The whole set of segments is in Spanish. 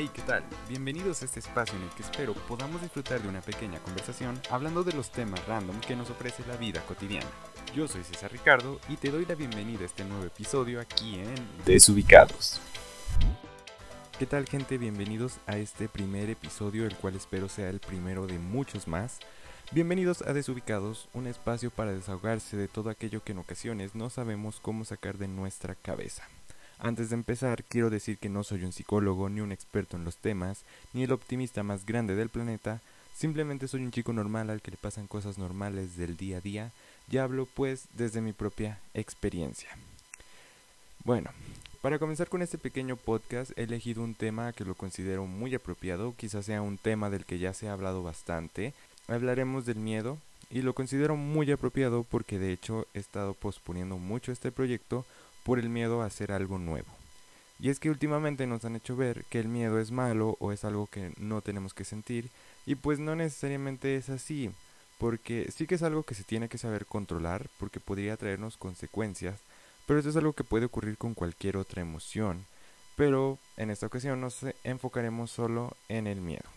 Hey, ¿qué tal? Bienvenidos a este espacio en el que espero podamos disfrutar de una pequeña conversación hablando de los temas random que nos ofrece la vida cotidiana. Yo soy César Ricardo y te doy la bienvenida a este nuevo episodio aquí en Desubicados. ¿Qué tal gente? Bienvenidos a este primer episodio, el cual espero sea el primero de muchos más. Bienvenidos a Desubicados, un espacio para desahogarse de todo aquello que en ocasiones no sabemos cómo sacar de nuestra cabeza. Antes de empezar, quiero decir que no soy un psicólogo ni un experto en los temas, ni el optimista más grande del planeta, simplemente soy un chico normal al que le pasan cosas normales del día a día y hablo pues desde mi propia experiencia. Bueno, para comenzar con este pequeño podcast he elegido un tema que lo considero muy apropiado, quizás sea un tema del que ya se ha hablado bastante. Hablaremos del miedo y lo considero muy apropiado porque de hecho he estado posponiendo mucho este proyecto por el miedo a hacer algo nuevo. Y es que últimamente nos han hecho ver que el miedo es malo o es algo que no tenemos que sentir y pues no necesariamente es así, porque sí que es algo que se tiene que saber controlar porque podría traernos consecuencias, pero eso es algo que puede ocurrir con cualquier otra emoción, pero en esta ocasión nos enfocaremos solo en el miedo.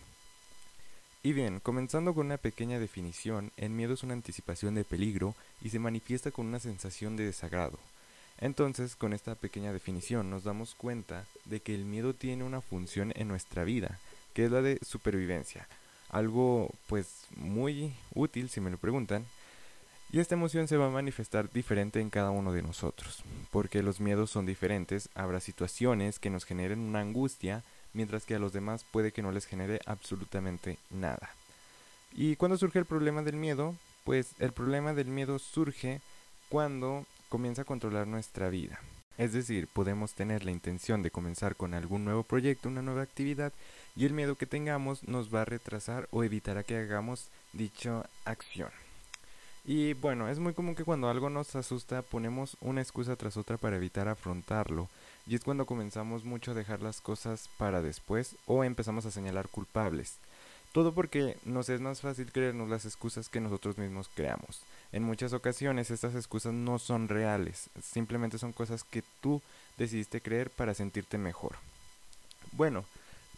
Y bien, comenzando con una pequeña definición, el miedo es una anticipación de peligro y se manifiesta con una sensación de desagrado. Entonces, con esta pequeña definición nos damos cuenta de que el miedo tiene una función en nuestra vida, que es la de supervivencia. Algo pues muy útil si me lo preguntan. Y esta emoción se va a manifestar diferente en cada uno de nosotros, porque los miedos son diferentes, habrá situaciones que nos generen una angustia, mientras que a los demás puede que no les genere absolutamente nada. ¿Y cuándo surge el problema del miedo? Pues el problema del miedo surge cuando comienza a controlar nuestra vida. Es decir, podemos tener la intención de comenzar con algún nuevo proyecto, una nueva actividad, y el miedo que tengamos nos va a retrasar o evitará que hagamos dicha acción. Y bueno, es muy común que cuando algo nos asusta ponemos una excusa tras otra para evitar afrontarlo, y es cuando comenzamos mucho a dejar las cosas para después o empezamos a señalar culpables. Todo porque nos es más fácil creernos las excusas que nosotros mismos creamos. En muchas ocasiones estas excusas no son reales, simplemente son cosas que tú decidiste creer para sentirte mejor. Bueno,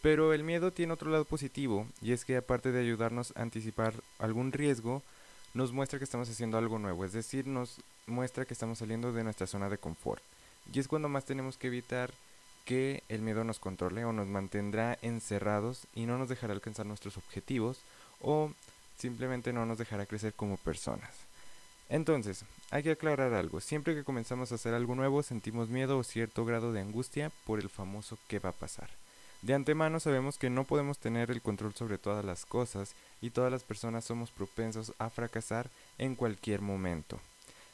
pero el miedo tiene otro lado positivo, y es que aparte de ayudarnos a anticipar algún riesgo, nos muestra que estamos haciendo algo nuevo, es decir, nos muestra que estamos saliendo de nuestra zona de confort. Y es cuando más tenemos que evitar que el miedo nos controle o nos mantendrá encerrados y no nos dejará alcanzar nuestros objetivos o simplemente no nos dejará crecer como personas. Entonces, hay que aclarar algo, siempre que comenzamos a hacer algo nuevo sentimos miedo o cierto grado de angustia por el famoso qué va a pasar. De antemano sabemos que no podemos tener el control sobre todas las cosas y todas las personas somos propensos a fracasar en cualquier momento.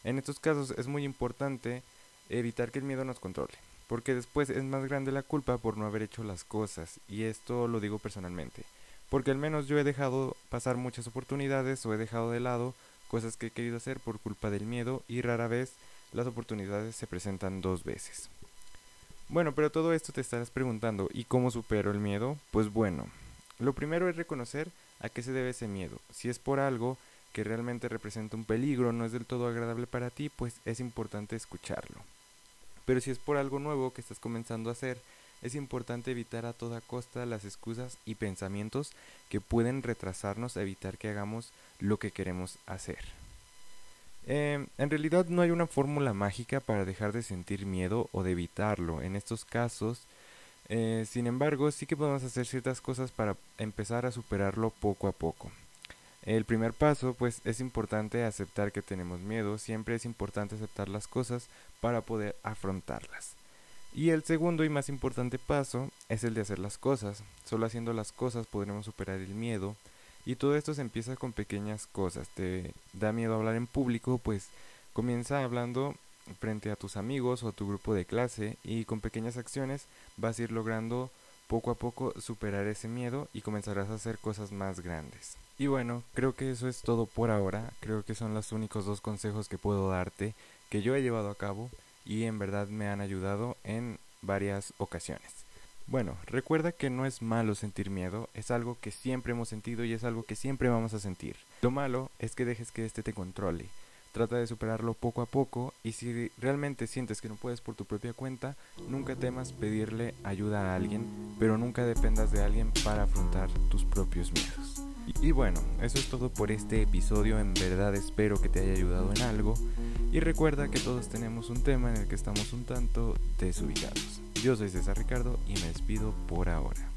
En estos casos es muy importante evitar que el miedo nos controle porque después es más grande la culpa por no haber hecho las cosas, y esto lo digo personalmente, porque al menos yo he dejado pasar muchas oportunidades o he dejado de lado cosas que he querido hacer por culpa del miedo y rara vez las oportunidades se presentan dos veces. Bueno, pero todo esto te estarás preguntando, ¿y cómo supero el miedo? Pues bueno, lo primero es reconocer a qué se debe ese miedo. Si es por algo que realmente representa un peligro, no es del todo agradable para ti, pues es importante escucharlo. Pero si es por algo nuevo que estás comenzando a hacer, es importante evitar a toda costa las excusas y pensamientos que pueden retrasarnos a evitar que hagamos lo que queremos hacer. Em, en realidad no hay una fórmula mágica para dejar de sentir miedo o de evitarlo. En estos casos, eh, sin embargo, sí que podemos hacer ciertas cosas para empezar a superarlo poco a poco. El primer paso, pues es importante aceptar que tenemos miedo, siempre es importante aceptar las cosas para poder afrontarlas. Y el segundo y más importante paso es el de hacer las cosas. Solo haciendo las cosas podremos superar el miedo. Y todo esto se empieza con pequeñas cosas. Te da miedo hablar en público, pues comienza hablando frente a tus amigos o a tu grupo de clase y con pequeñas acciones vas a ir logrando poco a poco superar ese miedo y comenzarás a hacer cosas más grandes. Y bueno, creo que eso es todo por ahora, creo que son los únicos dos consejos que puedo darte que yo he llevado a cabo y en verdad me han ayudado en varias ocasiones. Bueno, recuerda que no es malo sentir miedo, es algo que siempre hemos sentido y es algo que siempre vamos a sentir. Lo malo es que dejes que este te controle, Trata de superarlo poco a poco y si realmente sientes que no puedes por tu propia cuenta, nunca temas pedirle ayuda a alguien, pero nunca dependas de alguien para afrontar tus propios miedos. Y, bueno, eso es todo por este episodio, en verdad espero que te haya ayudado en algo y recuerda que todos tenemos un tema en el que estamos un tanto desubicados. Yo soy César Ricardo y me despido por ahora.